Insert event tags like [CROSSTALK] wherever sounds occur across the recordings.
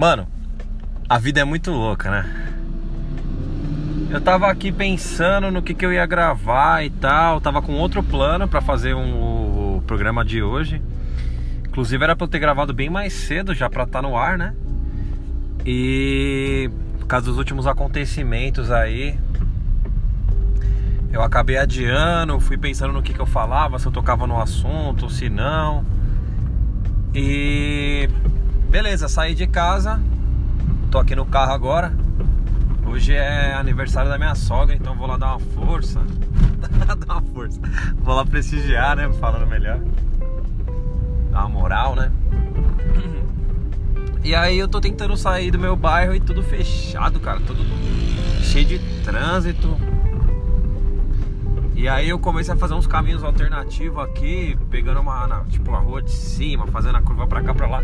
Mano, a vida é muito louca, né? Eu tava aqui pensando no que, que eu ia gravar e tal. Tava com outro plano para fazer um, o programa de hoje. Inclusive era pra eu ter gravado bem mais cedo já pra estar tá no ar, né? E por causa dos últimos acontecimentos aí, eu acabei adiando, fui pensando no que, que eu falava, se eu tocava no assunto, se não. E beleza, saí de casa, tô aqui no carro agora. Hoje é aniversário da minha sogra, então vou lá dar uma força. [LAUGHS] dar uma força. Vou lá prestigiar, né? Falando melhor. Dar uma moral, né? E aí eu tô tentando sair do meu bairro e tudo fechado, cara. Tudo cheio de trânsito. E aí eu comecei a fazer uns caminhos alternativos aqui, pegando uma, na, tipo, a rua de cima, fazendo a curva pra cá, pra lá.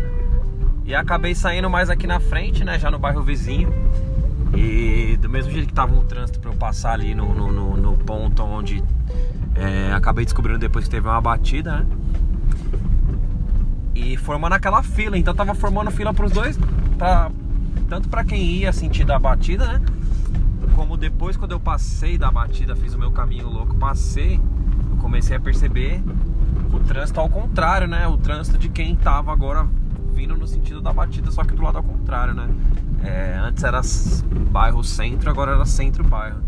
E acabei saindo mais aqui na frente, né, já no bairro vizinho. E do mesmo jeito que tava um trânsito pra eu passar ali no, no, no, no ponto onde é, acabei descobrindo depois que teve uma batida, né? E formando aquela fila, então tava formando fila pros dois, pra, tanto para quem ia sentir da batida, né? como depois quando eu passei da batida, fiz o meu caminho louco, passei, eu comecei a perceber o trânsito ao contrário, né? O trânsito de quem tava agora vindo no sentido da batida, só que do lado ao contrário, né? É, antes era bairro centro, agora era centro bairro.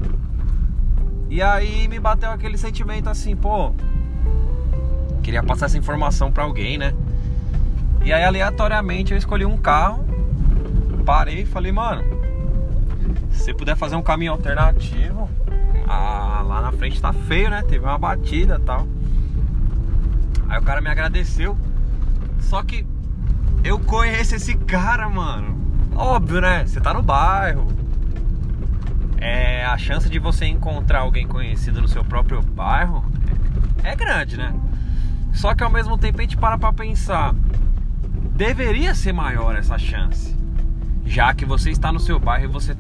E aí me bateu aquele sentimento assim, pô, queria passar essa informação para alguém, né? E aí aleatoriamente eu escolhi um carro, parei e falei, mano, se puder fazer um caminho alternativo, ah, lá na frente tá feio, né? Teve uma batida e tal. Aí o cara me agradeceu. Só que eu conheço esse cara, mano. Óbvio, né? Você tá no bairro. É, a chance de você encontrar alguém conhecido no seu próprio bairro é, grande, né? Só que ao mesmo tempo a gente para pra pensar. Deveria ser maior essa chance. Já que você está no seu bairro e você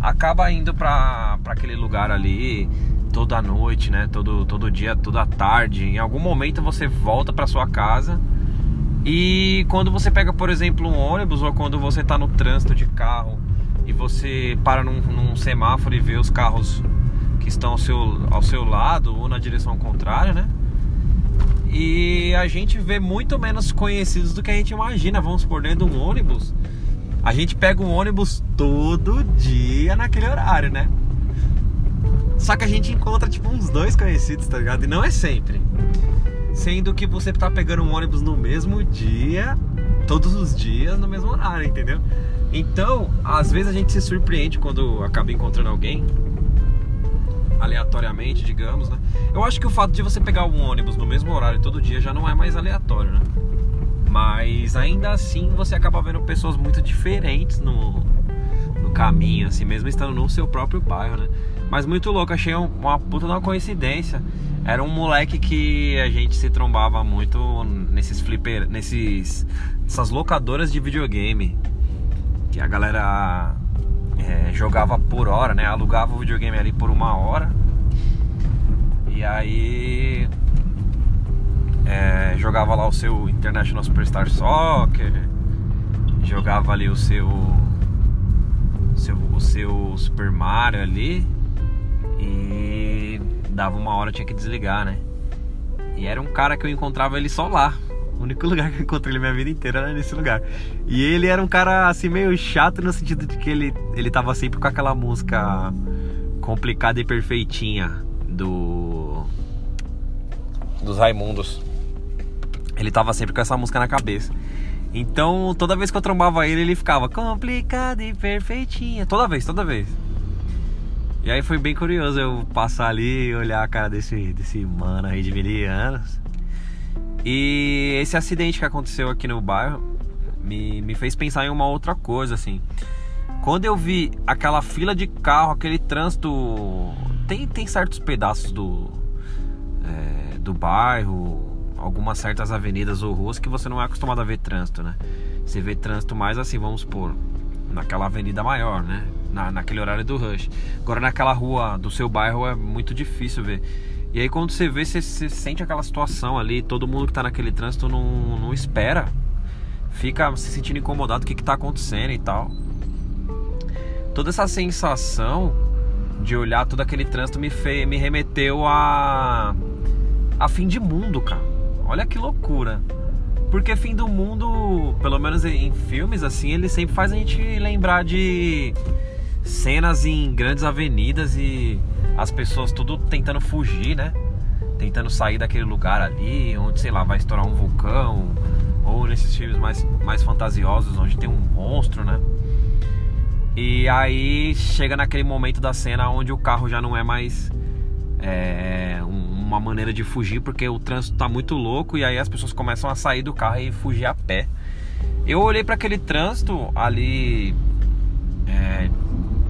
acaba indo para aquele lugar ali toda noite, né? Todo, todo dia, toda tarde. Em algum momento você volta para sua casa. E quando você pega, por exemplo, um ônibus ou quando você está no trânsito de carro e você para num, num, semáforo e vê os carros que estão ao seu, ao seu lado ou na direção contrária, né? E a gente vê muito menos conhecidos do que a gente imagina. Vamos por dentro de um ônibus a gente pega um ônibus todo dia naquele horário, né? Só que a gente encontra tipo uns dois conhecidos, tá ligado? E não é sempre. Sendo que você tá pegando um ônibus no mesmo dia, todos os dias, no mesmo horário, entendeu? Então, às vezes a gente se surpreende quando acaba encontrando alguém aleatoriamente, digamos, né? Eu acho que o fato de você pegar um ônibus no mesmo horário todo dia já não é mais aleatório, né? Mas ainda assim você acaba vendo pessoas muito diferentes no, caminho, assim, mesmo estando no seu próprio bairro, né? Mas muito louco, achei uma puta de uma coincidência. Era um moleque que a gente se trombava muito nesses flipper, nesses essas locadoras de videogame. Que a galera é, jogava por hora, né? Alugava o videogame ali por uma hora. E aí é, jogava lá o seu International Superstar Soccer, jogava ali o seu, seu, o seu Super Mario ali e dava uma hora tinha que desligar, né? E era um cara que eu encontrava ele só lá. O único [LAUGHS] lugar que eu encontrei ele minha vida inteira era nesse lugar. E ele era um cara assim meio chato no sentido de que ele, ele tava sempre com aquela música complicada e perfeitinha do dos Raimundos ele tava sempre com essa música na cabeça. Então, toda vez que eu trombava ele, ele ficava complicado e perfeitinha. Toda vez, toda vez. E aí foi bem curioso eu passar ali e olhar a cara desse, desse mano aí de mil anos. E esse acidente que aconteceu aqui no bairro me, me fez pensar em uma outra coisa, assim. Quando eu vi aquela fila de carro, aquele trânsito. Tem, tem certos pedaços do, é, do bairro, algumas certas avenidas ou ruas que você não é acostumado a ver trânsito, né? Você vê trânsito mais assim, vamos supor, naquela avenida maior, né? Na, naquele horário do rush. Agora naquela rua do seu bairro é muito difícil ver. E aí quando você vê, você, você sente aquela situação ali, todo mundo que tá naquele trânsito não, não espera. fica se sentindo incomodado, o que, que tá acontecendo e tal. Toda essa sensação de olhar todo aquele trânsito me, fez, me remeteu a. a fim de mundo, cara. Olha que loucura. Porque fim do mundo, pelo menos em filmes assim, ele sempre faz a gente lembrar de cenas em grandes avenidas e as pessoas tudo tentando fugir, né? Tentando sair daquele lugar ali, onde, sei lá, vai estourar um vulcão, ou nesses filmes mais, mais fantasiosos, onde tem um monstro, né? E aí chega naquele momento da cena onde o carro já não é mais é, uma maneira de fugir, porque o trânsito tá muito louco e aí as pessoas começam a sair do carro e fugir a pé. Eu olhei para aquele trânsito ali é,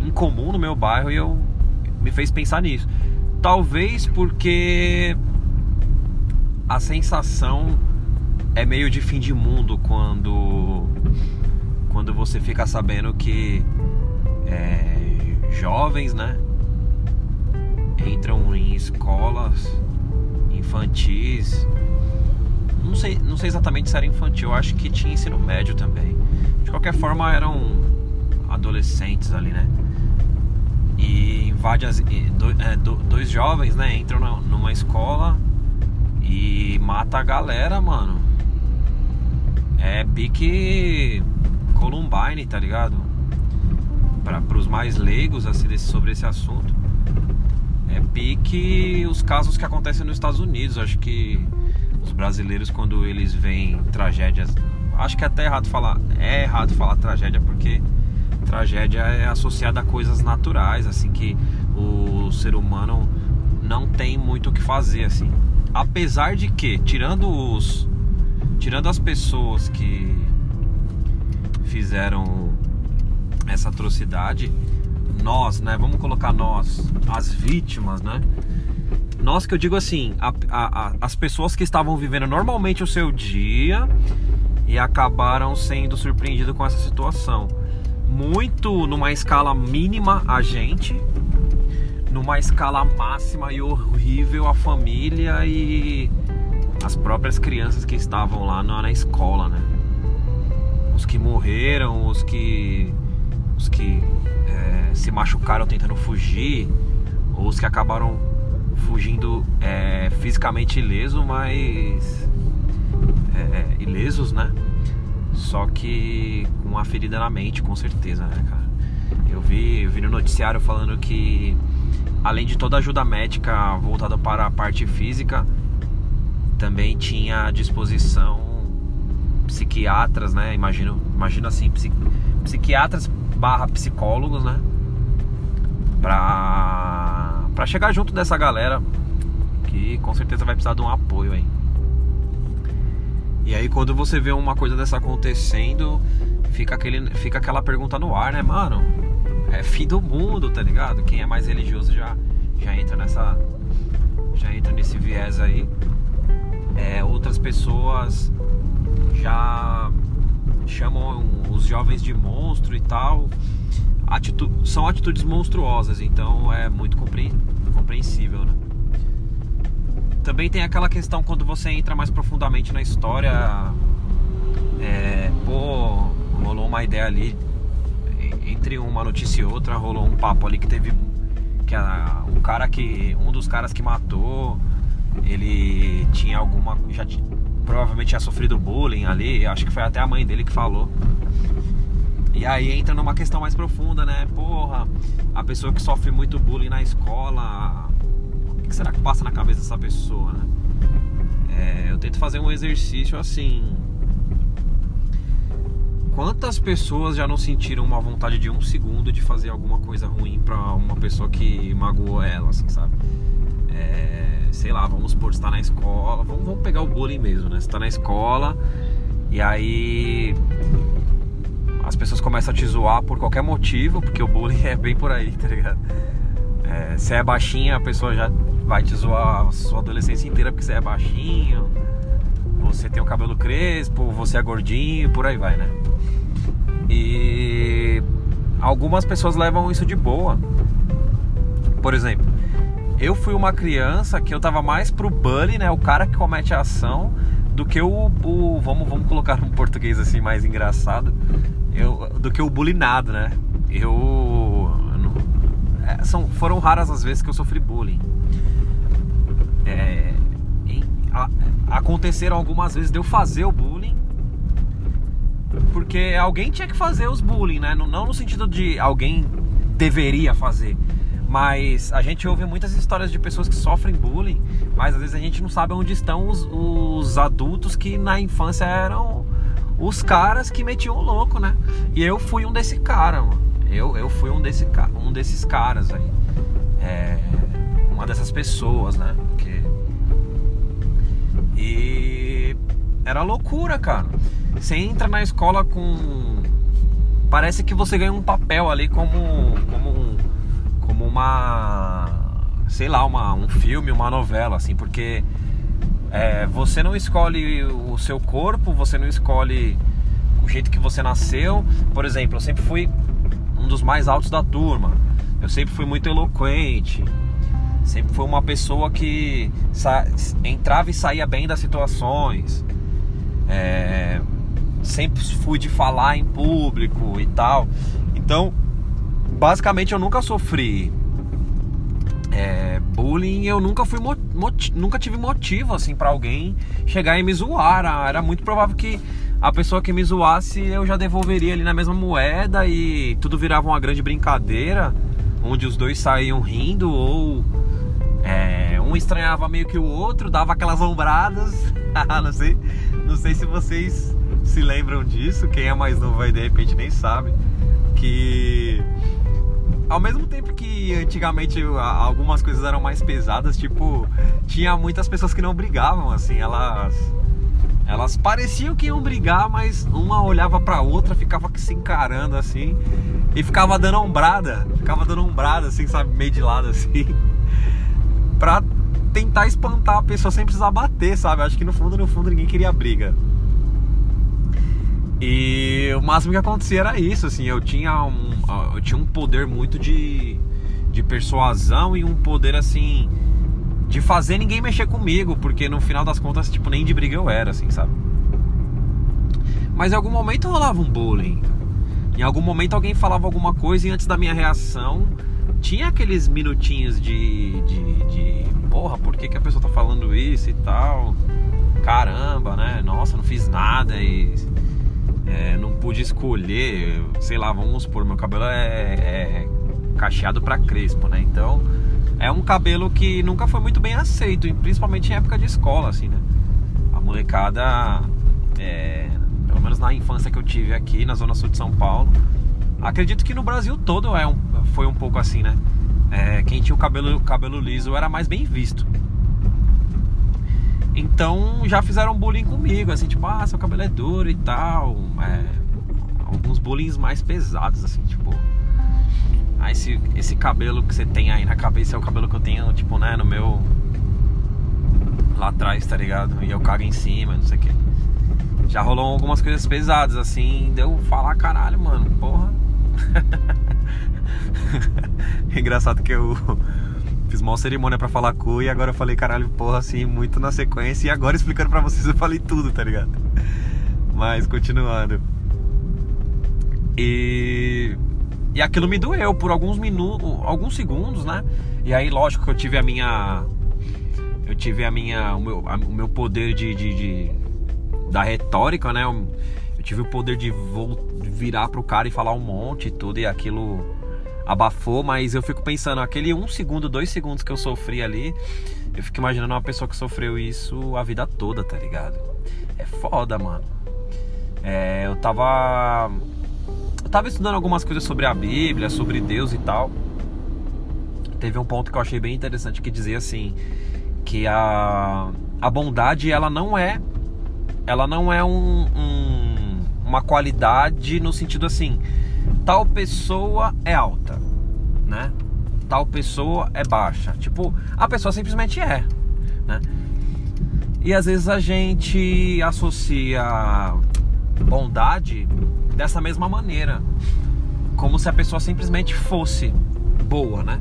incomum no meu bairro e eu me fez pensar nisso. Talvez porque a sensação é meio de fim de mundo quando quando você fica sabendo que é, jovens, né, entram em escolas infantis. Não sei, não sei exatamente se era infantil, eu acho que tinha ensino médio também. De qualquer forma, eram adolescentes ali, né? E invade as, é, dois jovens, né? Entram numa escola e mata a galera, mano. É pique Columbine, tá ligado? Para os mais leigos assim, sobre esse assunto. É pique os casos que acontecem nos Estados Unidos. Acho que os brasileiros, quando eles veem tragédias. Acho que é até errado falar. É errado falar tragédia porque tragédia é associada a coisas naturais, assim, que o ser humano não tem muito o que fazer, assim. Apesar de que, tirando os. Tirando as pessoas que fizeram essa atrocidade, nós, né? Vamos colocar nós, as vítimas, né? Nós que eu digo assim, a, a, a, as pessoas que estavam vivendo normalmente o seu dia e acabaram sendo surpreendidos com essa situação. Muito numa escala mínima a gente, numa escala máxima e horrível a família e as próprias crianças que estavam lá na, na escola, né? os que morreram, os que os que é, se machucaram tentando fugir, ou os que acabaram fugindo é, fisicamente ileso, mas é, ilesos, né? Só que com uma ferida na mente, com certeza, né, cara? Eu vi, eu vi no noticiário falando que além de toda a ajuda médica voltada para a parte física, também tinha à disposição psiquiatras, né? Imagino, imagino assim, psiqui, psiquiatras barra psicólogos, né? Pra, pra chegar junto dessa galera que com certeza vai precisar de um apoio aí. E aí quando você vê uma coisa dessa acontecendo, fica, aquele, fica aquela pergunta no ar, né, mano? É fim do mundo, tá ligado? Quem é mais religioso já, já entra nessa. Já entra nesse viés aí. É, outras pessoas já chamam os jovens de monstro e tal. São atitudes monstruosas, então é muito compreensível, né? Também tem aquela questão quando você entra mais profundamente na história. É, pô, rolou uma ideia ali. Entre uma notícia e outra, rolou um papo ali que teve. Que a, o cara que. Um dos caras que matou. Ele tinha alguma. Já provavelmente tinha sofrido bullying ali, acho que foi até a mãe dele que falou. E aí entra numa questão mais profunda, né? Porra, a pessoa que sofre muito bullying na escola, o que será que passa na cabeça dessa pessoa, né? É, eu tento fazer um exercício assim. Quantas pessoas já não sentiram uma vontade de um segundo de fazer alguma coisa ruim pra uma pessoa que magoou ela, assim, sabe? É sei lá, vamos supor, está na escola, vamos, vamos pegar o bullying mesmo, né? Está na escola e aí as pessoas começam a te zoar por qualquer motivo, porque o bullying [LAUGHS] é bem por aí, tá ligado? É, se é baixinha, a pessoa já vai te zoar a sua adolescência inteira porque você é baixinho, você tem o cabelo crespo, você é gordinho, por aí vai, né? E algumas pessoas levam isso de boa. Por exemplo, eu fui uma criança que eu tava mais pro bully, né? O cara que comete a ação, do que o, o, vamos, vamos colocar um português assim mais engraçado, eu, do que o bulinado, né? Eu, não, é, são, foram raras as vezes que eu sofri bullying. É, em, a, aconteceram algumas vezes de eu fazer o bullying porque alguém tinha que fazer os bullying, né? Não, não no sentido de alguém deveria fazer, mas a gente ouve muitas histórias de pessoas que sofrem bullying, mas às vezes a gente não sabe onde estão os, os adultos que na infância eram os caras que metiam o louco, né? E eu fui um desse cara, mano. Eu, eu fui um, desse, um desses caras aí. É, uma dessas pessoas, né? Que... E era loucura, cara. Você entra na escola com. Parece que você ganha um papel ali como. como, como uma. Sei lá, uma, um filme, uma novela, assim, porque é, você não escolhe o seu corpo, você não escolhe o jeito que você nasceu. Por exemplo, eu sempre fui um dos mais altos da turma. Eu sempre fui muito eloquente. Sempre fui uma pessoa que entrava e saía bem das situações. É, sempre fui de falar em público e tal. Então, basicamente eu nunca sofri é, bullying, eu nunca fui nunca tive motivo assim para alguém chegar e me zoar. Era muito provável que a pessoa que me zoasse eu já devolveria ali na mesma moeda e tudo virava uma grande brincadeira, onde os dois saíam rindo ou é, um estranhava meio que o outro, dava aquelas ombradas. [LAUGHS] não sei, não sei se vocês se lembram disso, quem é mais novo aí de repente nem sabe, que ao mesmo tempo que antigamente algumas coisas eram mais pesadas, tipo, tinha muitas pessoas que não brigavam, assim, elas elas pareciam que iam brigar, mas uma olhava para outra, ficava se encarando assim e ficava dando ombrada, ficava dando ombrada assim, sabe, meio de lado [LAUGHS] assim, pra tentar espantar a pessoa sem precisar bater, sabe? Acho que no fundo, no fundo ninguém queria briga. E o máximo que acontecia era isso, assim, eu tinha um, eu tinha um poder muito de, de persuasão e um poder assim de fazer ninguém mexer comigo, porque no final das contas, tipo, nem de briga eu era, assim, sabe? Mas em algum momento rolava um bullying. Em algum momento alguém falava alguma coisa e antes da minha reação tinha aqueles minutinhos de, de, de porra, por que, que a pessoa tá falando isso e tal? Caramba, né? Nossa, não fiz nada e é, não pude escolher, sei lá, vamos supor, meu cabelo é, é cacheado para crespo, né? Então é um cabelo que nunca foi muito bem aceito, principalmente em época de escola, assim, né? A molecada, é, pelo menos na infância que eu tive aqui na zona sul de São Paulo, acredito que no Brasil todo é um, foi um pouco assim, né? É, quem tinha o cabelo, cabelo liso era mais bem visto. Então já fizeram bullying comigo, assim, tipo, ah, seu cabelo é duro e tal. É, alguns bullying mais pesados, assim, tipo. Ah, esse, esse cabelo que você tem aí na cabeça é o cabelo que eu tenho, tipo, né, no meu. Lá atrás, tá ligado? E eu cago em cima, não sei o que. Já rolou algumas coisas pesadas, assim, deu falar, caralho, mano, porra. [LAUGHS] Engraçado que eu Fiz uma cerimônia para falar cu e agora eu falei caralho, porra, assim, muito na sequência. E agora explicando para vocês eu falei tudo, tá ligado? [LAUGHS] Mas continuando. E. E aquilo me doeu por alguns minutos, alguns segundos, né? E aí, lógico que eu tive a minha. Eu tive a minha. O meu, a, o meu poder de, de, de, da retórica, né? Eu, eu tive o poder de virar pro cara e falar um monte e tudo, e aquilo abafou, mas eu fico pensando, aquele um segundo, dois segundos que eu sofri ali, eu fico imaginando uma pessoa que sofreu isso a vida toda, tá ligado? É foda, mano. É, eu tava. Eu tava estudando algumas coisas sobre a Bíblia, sobre Deus e tal. Teve um ponto que eu achei bem interessante que dizia assim: que a, a bondade, ela não é. Ela não é um, um uma qualidade no sentido assim tal pessoa é alta, né? Tal pessoa é baixa. Tipo, a pessoa simplesmente é, né? E às vezes a gente associa bondade dessa mesma maneira, como se a pessoa simplesmente fosse boa, né?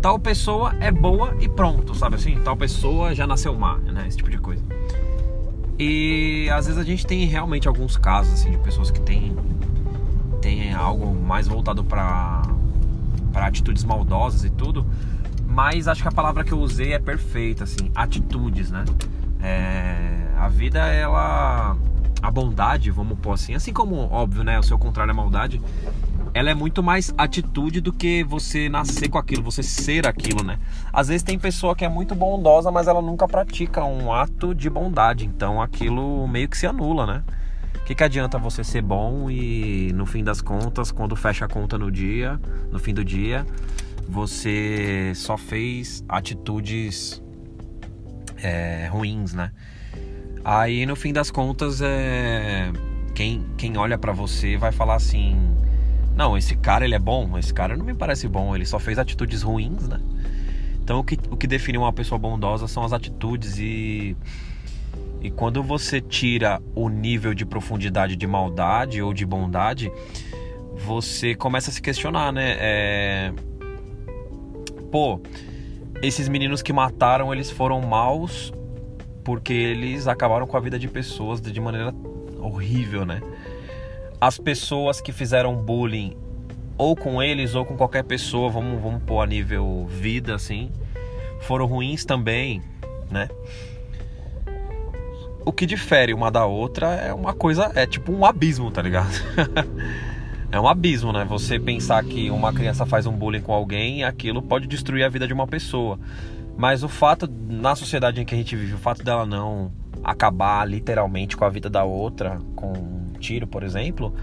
Tal pessoa é boa e pronto, sabe assim? Tal pessoa já nasceu má, né? Esse tipo de coisa. E às vezes a gente tem realmente alguns casos assim de pessoas que têm tem algo mais voltado para para atitudes maldosas e tudo, mas acho que a palavra que eu usei é perfeita, assim, atitudes, né? É, a vida, ela. A bondade, vamos pôr assim, assim como, óbvio, né? O seu contrário é maldade, ela é muito mais atitude do que você nascer com aquilo, você ser aquilo, né? Às vezes tem pessoa que é muito bondosa, mas ela nunca pratica um ato de bondade, então aquilo meio que se anula, né? Que, que adianta você ser bom e no fim das contas, quando fecha a conta no dia, no fim do dia, você só fez atitudes é, ruins, né? Aí no fim das contas, é, quem, quem olha para você vai falar assim: Não, esse cara ele é bom, esse cara não me parece bom, ele só fez atitudes ruins, né? Então o que, o que define uma pessoa bondosa são as atitudes e. E quando você tira o nível de profundidade de maldade ou de bondade, você começa a se questionar, né? É... Pô, esses meninos que mataram, eles foram maus porque eles acabaram com a vida de pessoas de maneira horrível, né? As pessoas que fizeram bullying ou com eles ou com qualquer pessoa, vamos, vamos pôr a nível vida assim, foram ruins também, né? O que difere uma da outra é uma coisa, é tipo um abismo, tá ligado? [LAUGHS] é um abismo, né? Você pensar que uma criança faz um bullying com alguém, aquilo pode destruir a vida de uma pessoa. Mas o fato, na sociedade em que a gente vive, o fato dela não acabar literalmente com a vida da outra, com um tiro, por exemplo,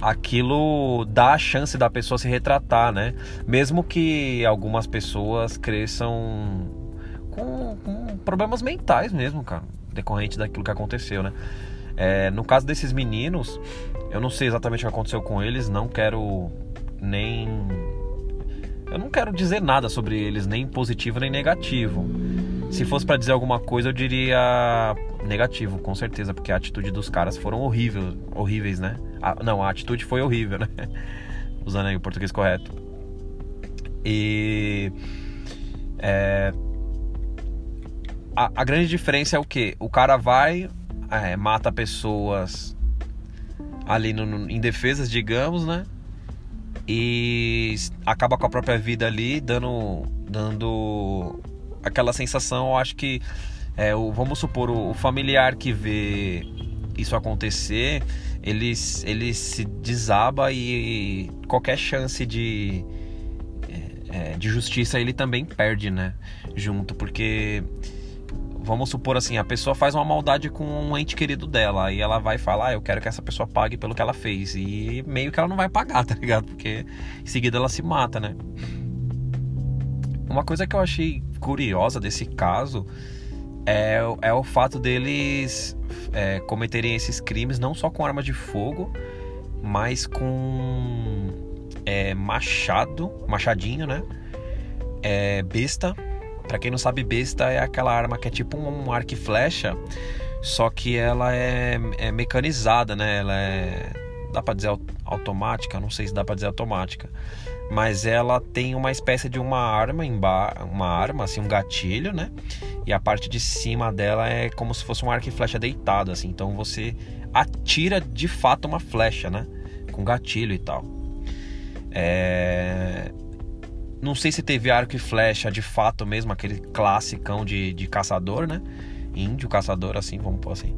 aquilo dá a chance da pessoa se retratar, né? Mesmo que algumas pessoas cresçam com, com problemas mentais mesmo, cara, decorrente daquilo que aconteceu, né? É, no caso desses meninos, eu não sei exatamente o que aconteceu com eles, não quero nem eu não quero dizer nada sobre eles, nem positivo nem negativo. Se fosse para dizer alguma coisa, eu diria negativo, com certeza, porque a atitude dos caras foram horrível, horríveis, né? A, não, a atitude foi horrível, [LAUGHS] né? Usando aí o português correto. E é, a, a, grande diferença é o que? O cara vai, é, mata pessoas ali no, no, em defesas, digamos, né? e acaba com a própria vida ali, dando, dando aquela sensação. Eu acho que, é, o, vamos supor, o, o, familiar que vê isso acontecer, ele, ele se desaba e, qualquer chance de, é, é, de justiça ele também perde, né? Junto, porque vamos supor assim, a pessoa faz uma maldade com um ente querido dela, aí ela vai falar, ah, eu quero que essa pessoa pague pelo que ela fez. E meio que ela não vai pagar, [LAUGHS] tá ligado? Porque em seguida ela se mata, né? Uma coisa que eu achei curiosa desse caso é, é o fato deles é, cometerem esses crimes não só com arma de fogo, mas com é, machado, machadinho, né? É, besta para quem não sabe, besta é aquela arma que é tipo um arco e flecha, só que ela é, é mecanizada, né? Ela é dá para dizer automática, não sei se dá para dizer automática, mas ela tem uma espécie de uma arma uma arma assim, um gatilho, né? E a parte de cima dela é como se fosse um arco e flecha deitado assim. Então você atira de fato uma flecha, né? Com gatilho e tal. É... Não sei se teve arco e flecha de fato mesmo, aquele classicão de, de caçador, né? Índio caçador, assim, vamos pôr assim.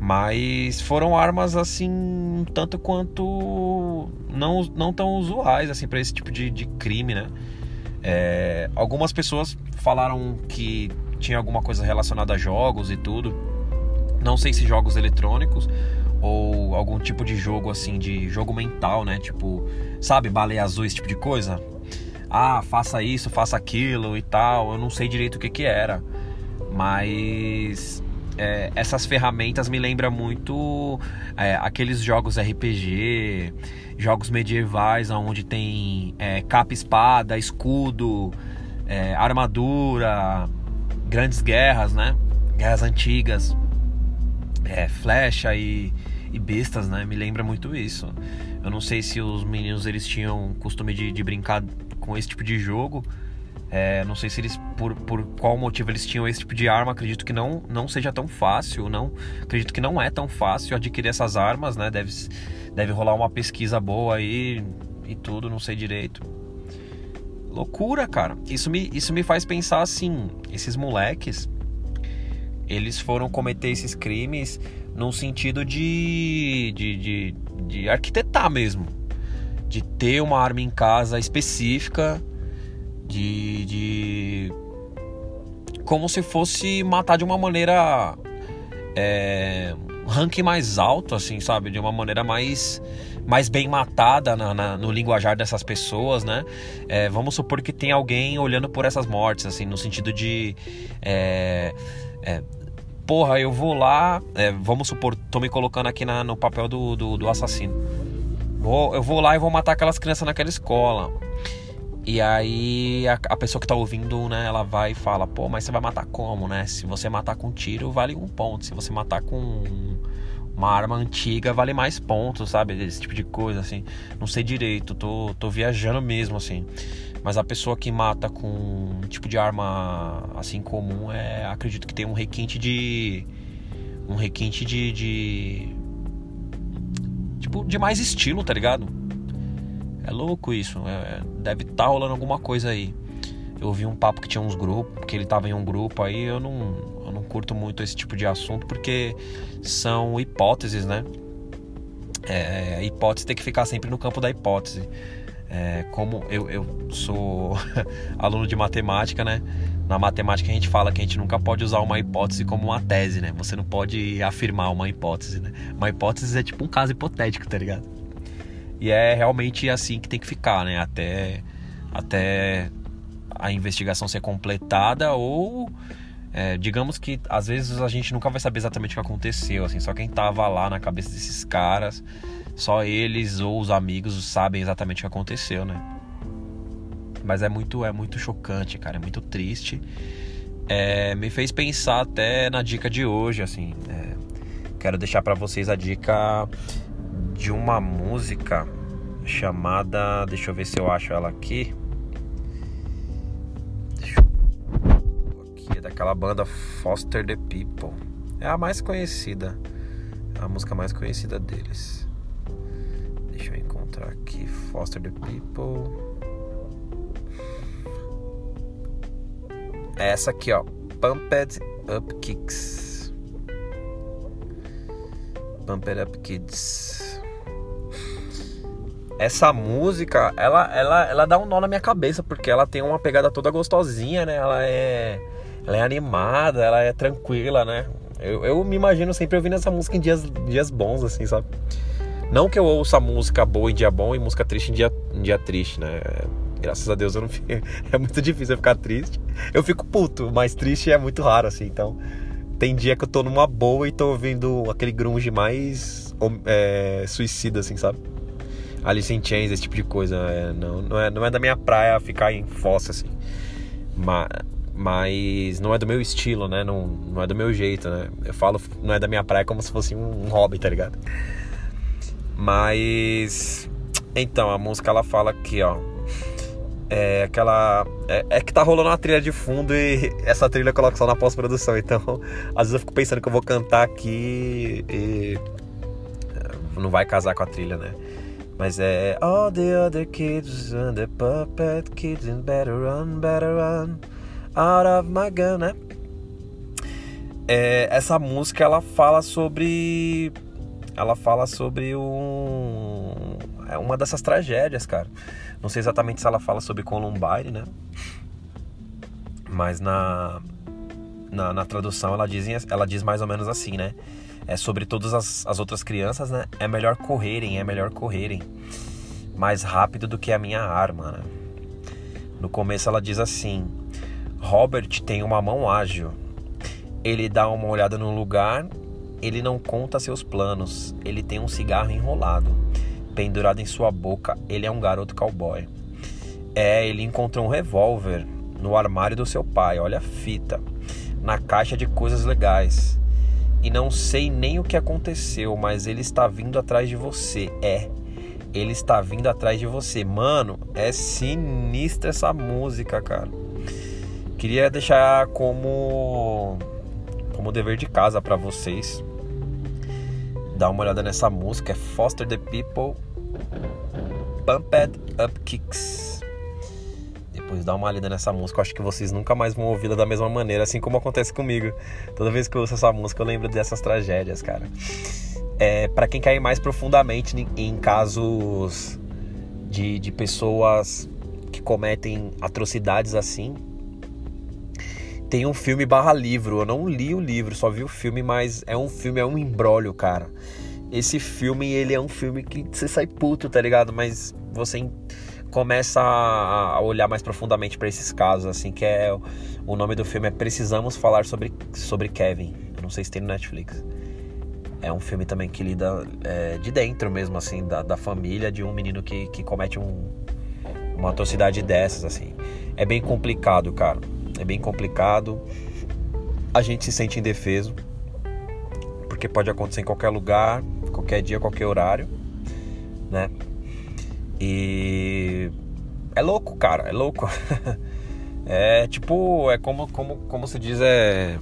Mas foram armas assim, um tanto quanto não, não tão usuais assim para esse tipo de, de crime, né? É, algumas pessoas falaram que tinha alguma coisa relacionada a jogos e tudo. Não sei se jogos eletrônicos ou algum tipo de jogo assim, de jogo mental, né? Tipo, sabe, baleia azul, esse tipo de coisa ah, faça isso, faça aquilo e tal. Eu não sei direito o que que era, mas é, essas ferramentas me lembram muito é, aqueles jogos RPG, jogos medievais onde tem é, capa, espada, escudo, é, armadura, grandes guerras, né? Guerras antigas, é, flecha e, e bestas, né? Me lembra muito isso. Eu não sei se os meninos eles tinham costume de, de brincar com esse tipo de jogo, É, não sei se eles por, por qual motivo eles tinham esse tipo de arma. Acredito que não não seja tão fácil, não acredito que não é tão fácil adquirir essas armas, né? Deve deve rolar uma pesquisa boa aí e tudo, não sei direito. Loucura, cara. Isso me isso me faz pensar assim, esses moleques eles foram cometer esses crimes num sentido de, de, de, de arquitetar mesmo, de ter uma arma em casa específica de, de como se fosse matar de uma maneira é, mais alto, assim, sabe? De uma maneira mais mais bem matada na, na, no linguajar dessas pessoas, né? É, vamos supor que tem alguém olhando por essas mortes, assim, no sentido de é, é, porra, eu vou lá, é, vamos supor, tô me colocando aqui na, no papel do, do, do assassino. Vou, eu vou lá e vou matar aquelas crianças naquela escola. E aí a, a, pessoa que tá ouvindo, né, ela vai e fala, pô, mas você vai matar como, né? Se você matar com tiro, vale um ponto. Se você matar com uma arma antiga, vale mais pontos, sabe? Esse tipo de coisa, assim. Não sei direito, tô, tô viajando mesmo, assim. Mas a pessoa que mata com um tipo de arma assim comum, é, acredito que tem um requinte de. Um requinte de. de tipo, de mais estilo, tá ligado? É louco isso. É, deve estar tá rolando alguma coisa aí. Eu vi um papo que tinha uns grupos, que ele tava em um grupo aí, eu não, eu não curto muito esse tipo de assunto porque são hipóteses, né? É, a hipótese tem que ficar sempre no campo da hipótese. É, como eu, eu sou [LAUGHS] aluno de matemática, né? Na matemática a gente fala que a gente nunca pode usar uma hipótese como uma tese, né? Você não pode afirmar uma hipótese, né? Uma hipótese é tipo um caso hipotético, tá ligado? E é realmente assim que tem que ficar, né? Até, até a investigação ser completada ou é, digamos que às vezes a gente nunca vai saber exatamente o que aconteceu, assim, só quem tava lá na cabeça desses caras, só eles ou os amigos sabem exatamente o que aconteceu, né? Mas é muito, é muito chocante, cara, é muito triste. É, me fez pensar até na dica de hoje, assim. É, quero deixar para vocês a dica de uma música chamada. Deixa eu ver se eu acho ela aqui. Aqui é daquela banda Foster the People. É a mais conhecida. É a música mais conhecida deles. Encontrar aqui. Foster the People. É essa aqui, ó. Pumped Up Kicks. Pumped Up Kids essa música, ela, ela, ela dá um nó na minha cabeça, porque ela tem uma pegada toda gostosinha, né? Ela é, ela é animada, ela é tranquila, né? Eu, eu me imagino sempre ouvindo essa música em dias, dias bons, assim, sabe? Não que eu ouça música boa em dia bom e música triste em dia, em dia triste, né? Graças a Deus eu não fico. [LAUGHS] É muito difícil eu ficar triste. Eu fico puto, mas triste é muito raro, assim. Então, tem dia que eu tô numa boa e tô ouvindo aquele grunge mais é, suicida, assim, sabe? Alice in Chains, esse tipo de coisa. É, não, não, é, não é da minha praia ficar em fossa, assim. Mas, mas não é do meu estilo, né? Não, não é do meu jeito, né? Eu falo não é da minha praia como se fosse um, um hobby, tá ligado? Mas. Então, a música ela fala aqui, ó. É aquela. É, é, que tá rolando uma trilha de fundo e essa trilha eu coloco só na pós-produção. Então, [LAUGHS] às vezes eu fico pensando que eu vou cantar aqui e. Não vai casar com a trilha, né? Mas é All the other kids and the puppet kids and better run, better run out of my gun, né? É, essa música ela fala sobre ela fala sobre um é uma dessas tragédias, cara. Não sei exatamente se ela fala sobre Columbine, né? Mas na na, na tradução ela diz, ela diz mais ou menos assim, né? é, sobre todas as, as outras crianças, né? É melhor correrem, é melhor correrem mais rápido do que a minha arma, né? No começo ela diz assim: Robert tem uma mão ágil. Ele dá uma olhada no lugar, ele não conta seus planos. Ele tem um cigarro enrolado, pendurado em sua boca. Ele é um garoto cowboy. É, ele encontrou um revólver no armário do seu pai. Olha a fita, na caixa de coisas legais e não sei nem o que aconteceu, mas ele está vindo atrás de você. É, ele está vindo atrás de você. Mano, é sinistra essa música, cara. Queria deixar como como dever de casa para vocês dar uma olhada nessa música, é Foster the People Pumped Up Kicks. Depois dá uma lida nessa música, eu acho que vocês nunca mais vão ouvi-la da mesma maneira, assim como acontece comigo. Toda vez que eu ouço essa música, eu lembro dessas tragédias, cara. É, para quem cair mais profundamente em casos de, de pessoas que cometem atrocidades assim, tem um filme barra livro. Eu não li o livro, só vi o filme, mas é um filme, é um embrólio, cara. Esse filme, ele é um filme que você sai puto, tá ligado? Mas você começa a olhar mais profundamente para esses casos, assim, que é o nome do filme é Precisamos Falar sobre, sobre Kevin. Eu não sei se tem no Netflix. É um filme também que lida é, de dentro mesmo, assim, da, da família de um menino que, que comete um, uma atrocidade dessas, assim. É bem complicado, cara é bem complicado. A gente se sente indefeso, porque pode acontecer em qualquer lugar, qualquer dia, qualquer horário, né? E é louco, cara, é louco. [LAUGHS] é tipo, é como, como, como se diz, é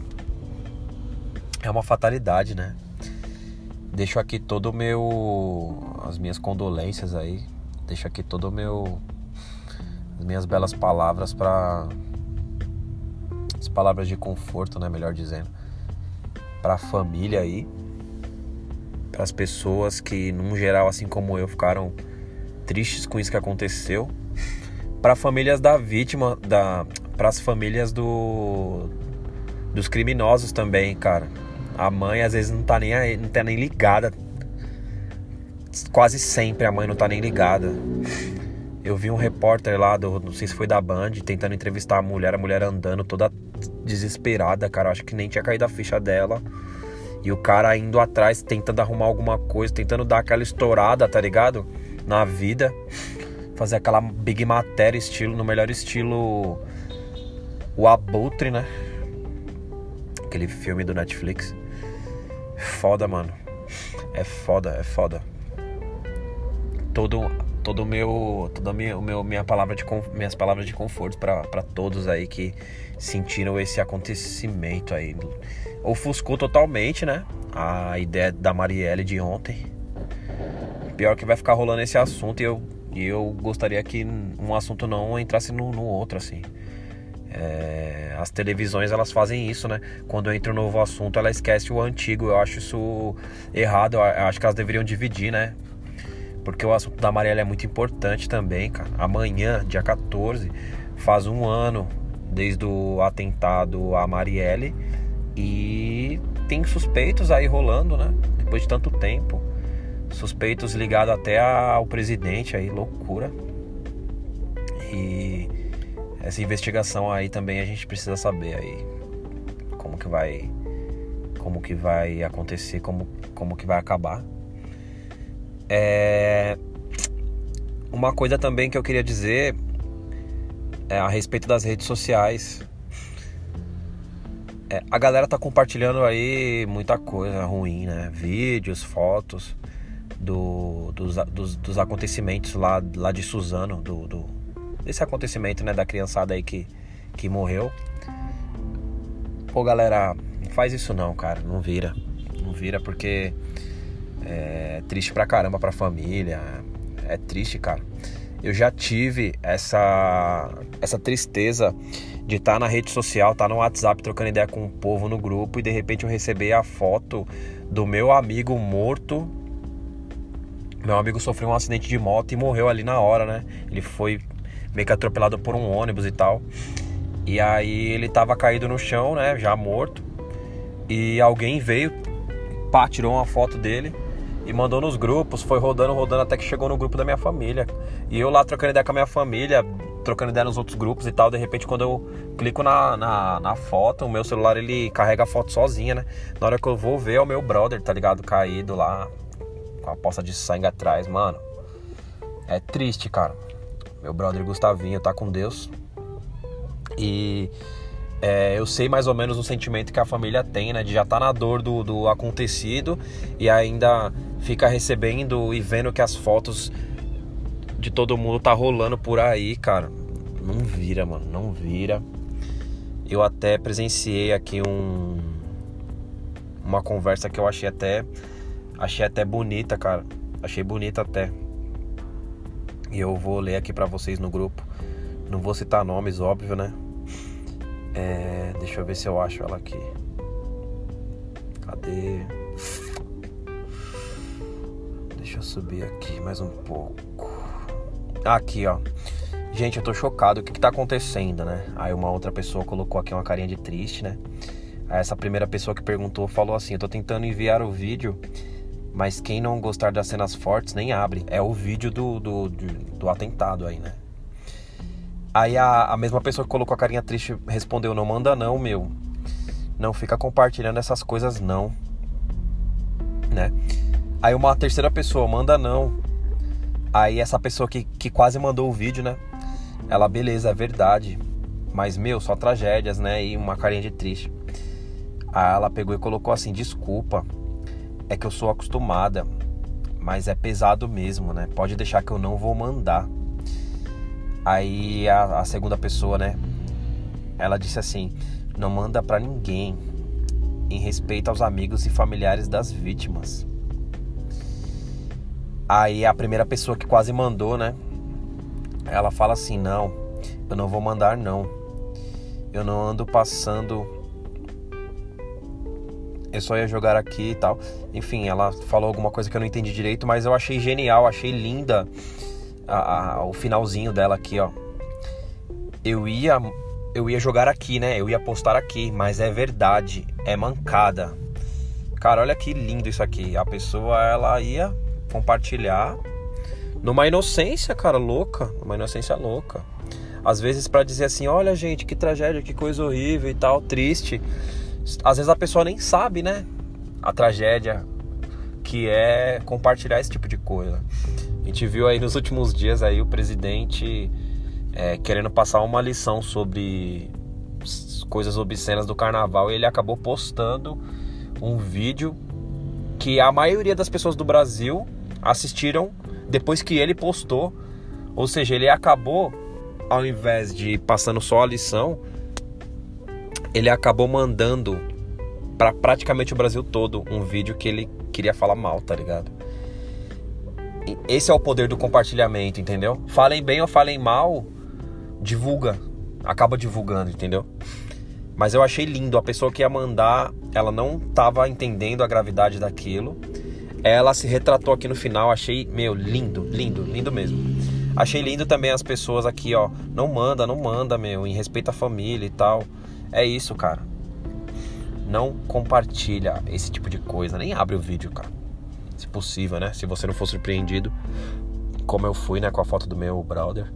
é uma fatalidade, né? Deixo aqui todo o meu as minhas condolências aí, deixo aqui todo o meu as minhas belas palavras para palavras de conforto, né, melhor dizendo, para a família aí, para as pessoas que, num geral, assim como eu, ficaram tristes com isso que aconteceu, para famílias da vítima, da, para as famílias do dos criminosos também, cara. A mãe às vezes não tá nem aí, não tá nem ligada. Quase sempre a mãe não tá nem ligada. Eu vi um repórter lá, do, não sei se foi da Band, tentando entrevistar a mulher, a mulher andando toda desesperada, cara. Acho que nem tinha caído a ficha dela. E o cara indo atrás, tentando arrumar alguma coisa, tentando dar aquela estourada, tá ligado? Na vida. Fazer aquela big matéria, estilo, no melhor estilo. O Abutre, né? Aquele filme do Netflix. Foda, mano. É foda, é foda. Todo todo o meu toda o meu minha palavra de minhas palavras de conforto para todos aí que sentiram esse acontecimento aí ofuscou totalmente né a ideia da Marielle de ontem pior que vai ficar rolando esse assunto e eu e eu gostaria que um assunto não entrasse no, no outro assim é, as televisões elas fazem isso, né? Quando entra um novo assunto, ela esquece o antigo. Eu acho isso errado. Eu acho que elas deveriam dividir, né? Porque o assunto da Marielle é muito importante também, cara. Amanhã, dia 14, faz um ano desde o atentado à Marielle e tem suspeitos aí rolando, né? Depois de tanto tempo. Suspeitos ligados até ao presidente aí, loucura. E essa investigação aí também a gente precisa saber aí como que vai como que vai acontecer, como como que vai acabar. É... Uma coisa também que eu queria dizer é a respeito das redes sociais. É, a galera tá compartilhando aí muita coisa ruim, né? Vídeos, fotos do, dos, dos, dos, acontecimentos lá, lá de Suzano, do, do, desse acontecimento, né? Da criançada aí que, que morreu. Pô, galera, não faz isso não, cara. Não vira. Não vira porque é triste pra caramba pra família. É triste, cara. Eu já tive essa, essa tristeza de estar tá na rede social, estar tá no WhatsApp trocando ideia com o povo no grupo e de repente eu receber a foto do meu amigo morto. Meu amigo sofreu um acidente de moto e morreu ali na hora, né? Ele foi meio que atropelado por um ônibus e tal. E aí ele tava caído no chão, né? Já morto. E alguém veio, pá, tirou uma foto dele e mandou nos grupos, foi rodando, rodando até que chegou no grupo da minha família. E eu lá trocando ideia com a minha família, trocando ideia nos outros grupos e tal. De repente, quando eu clico na, na, na, foto, o meu celular ele carrega a foto sozinha, né? Na hora que eu vou ver, é o meu brother, tá ligado? Caído lá, com a poça de sangue atrás, mano. É triste, cara. Meu brother Gustavinho tá com Deus. E é, eu sei mais ou menos o sentimento que a família tem, né? De já estar tá na dor do, do acontecido e ainda fica recebendo e vendo que as fotos de todo mundo tá rolando por aí, cara. Não vira, mano, não vira. Eu até presenciei aqui um uma conversa que eu achei até achei até bonita, cara. Achei bonita até. E eu vou ler aqui para vocês no grupo. Não vou citar nomes, óbvio, né? É, deixa eu ver se eu acho ela aqui. Cadê? Deixa eu subir aqui mais um pouco. Aqui, ó. Gente, eu tô chocado. O que que tá acontecendo, né? Aí uma outra pessoa colocou aqui uma carinha de triste, né? Aí essa primeira pessoa que perguntou falou assim: Eu tô tentando enviar o vídeo, mas quem não gostar das cenas fortes nem abre. É o vídeo do, do, do, do atentado aí, né? Aí a, a mesma pessoa que colocou a carinha triste respondeu: Não manda não, meu. Não fica compartilhando essas coisas, não. Né? Aí uma terceira pessoa manda não. Aí essa pessoa que, que quase mandou o vídeo, né? Ela, beleza, é verdade. Mas, meu, só tragédias, né? E uma carinha de triste. Aí ela pegou e colocou assim: desculpa, é que eu sou acostumada, mas é pesado mesmo, né? Pode deixar que eu não vou mandar. Aí a, a segunda pessoa, né? Ela disse assim: não manda para ninguém, em respeito aos amigos e familiares das vítimas. Aí a primeira pessoa que quase mandou, né? ela fala assim: Não, eu não vou mandar, não. Eu não ando passando. Eu só ia jogar aqui e tal. Enfim, ela falou alguma coisa que eu não entendi direito, mas eu achei genial, achei linda a, a, o finalzinho dela aqui, ó. Eu ia, eu ia jogar aqui, né? Eu ia postar aqui, mas é verdade, é mancada. Cara, olha que lindo isso aqui. A pessoa ela ia compartilhar numa inocência, cara, louca, numa inocência louca. Às vezes para dizer assim, olha gente, que tragédia, que coisa horrível e tal, triste. Às vezes a pessoa nem sabe, né? A tragédia que é compartilhar esse tipo de coisa. A gente viu aí nos últimos dias aí o presidente é, querendo passar uma lição sobre coisas obscenas do carnaval e ele acabou postando um vídeo que a maioria das pessoas do Brasil assistiram depois que ele postou. Ou seja, ele acabou, ao invés de passando só a lição, ele acabou mandando para praticamente o Brasil todo um vídeo que ele queria falar mal, tá ligado? Esse é o poder do compartilhamento, entendeu? Falem bem ou falem mal, divulga, acaba divulgando, entendeu? Mas eu achei lindo, a pessoa que ia mandar, ela não estava entendendo a gravidade daquilo ela se retratou aqui no final, achei, meu, lindo, lindo, lindo mesmo. Achei lindo também as pessoas aqui, ó. Não manda, não manda, meu, em respeito à família e tal. É isso, cara. Não compartilha esse tipo de coisa, nem abre o vídeo, cara. Se possível, né? Se você não for surpreendido, como eu fui, né, com a foto do meu brother.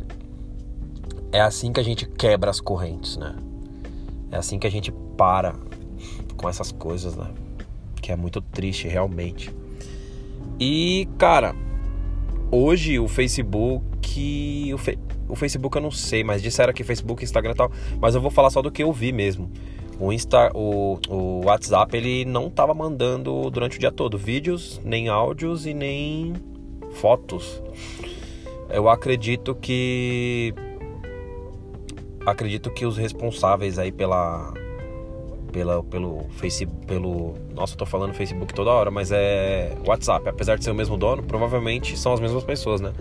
É assim que a gente quebra as correntes, né? É assim que a gente para com essas coisas, né? Que é muito triste, realmente. E, cara, hoje o Facebook. O, fe, o Facebook eu não sei, mas disseram que Facebook, Instagram e tal. Mas eu vou falar só do que eu vi mesmo. O, Insta, o, o WhatsApp ele não tava mandando durante o dia todo vídeos, nem áudios e nem fotos. Eu acredito que acredito que os responsáveis aí pela pela, pelo Facebook, pelo. Nossa, eu tô falando Facebook toda hora, mas é WhatsApp. Apesar de ser o mesmo dono, provavelmente são as mesmas pessoas, né?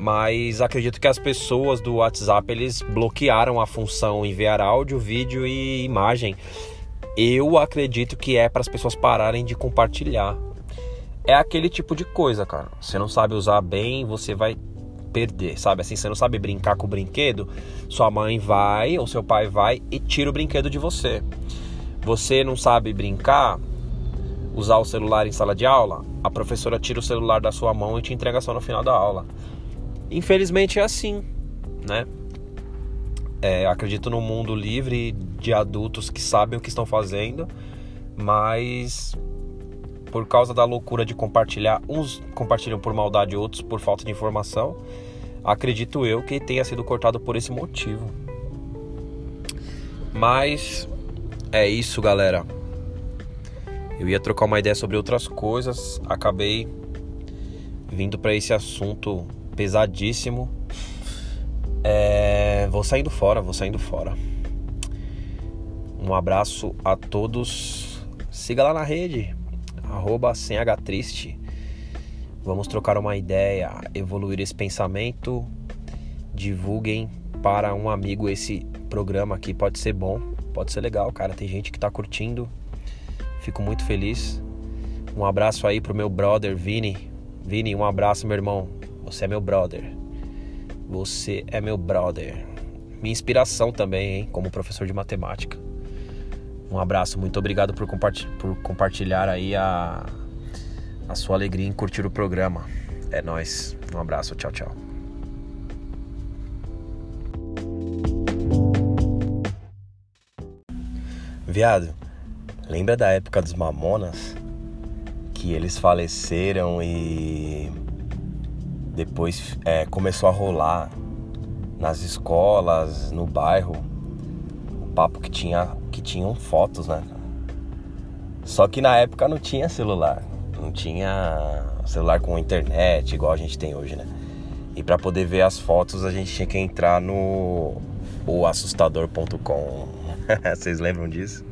Mas acredito que as pessoas do WhatsApp eles bloquearam a função enviar áudio, vídeo e imagem. Eu acredito que é para as pessoas pararem de compartilhar. É aquele tipo de coisa, cara. Você não sabe usar bem, você vai perder, sabe? Assim, você não sabe brincar com o brinquedo, sua mãe vai ou seu pai vai e tira o brinquedo de você. Você não sabe brincar, usar o celular em sala de aula, a professora tira o celular da sua mão e te entrega só no final da aula. Infelizmente é assim, né? É, acredito no mundo livre de adultos que sabem o que estão fazendo, mas por causa da loucura de compartilhar, uns compartilham por maldade, outros por falta de informação. Acredito eu que tenha sido cortado por esse motivo. Mas é isso, galera. Eu ia trocar uma ideia sobre outras coisas, acabei vindo para esse assunto pesadíssimo. É... vou saindo fora, vou saindo fora. Um abraço a todos. Siga lá na rede, arroba sem triste. Vamos trocar uma ideia, evoluir esse pensamento. Divulguem para um amigo esse programa aqui, pode ser bom, pode ser legal, cara. Tem gente que tá curtindo. Fico muito feliz. Um abraço aí pro meu brother Vini. Vini, um abraço, meu irmão. Você é meu brother. Você é meu brother. Minha inspiração também, hein, como professor de matemática. Um abraço, muito obrigado por, compartilhar, por compartilhar aí a, a sua alegria em curtir o programa. É nós. Um abraço, tchau, tchau. Viado, lembra da época dos Mamonas? Que eles faleceram e depois é, começou a rolar nas escolas, no bairro, o papo que tinha que tinham fotos, né? Só que na época não tinha celular, não tinha celular com internet igual a gente tem hoje, né? E para poder ver as fotos a gente tinha que entrar no o assustador.com. [LAUGHS] Vocês lembram disso?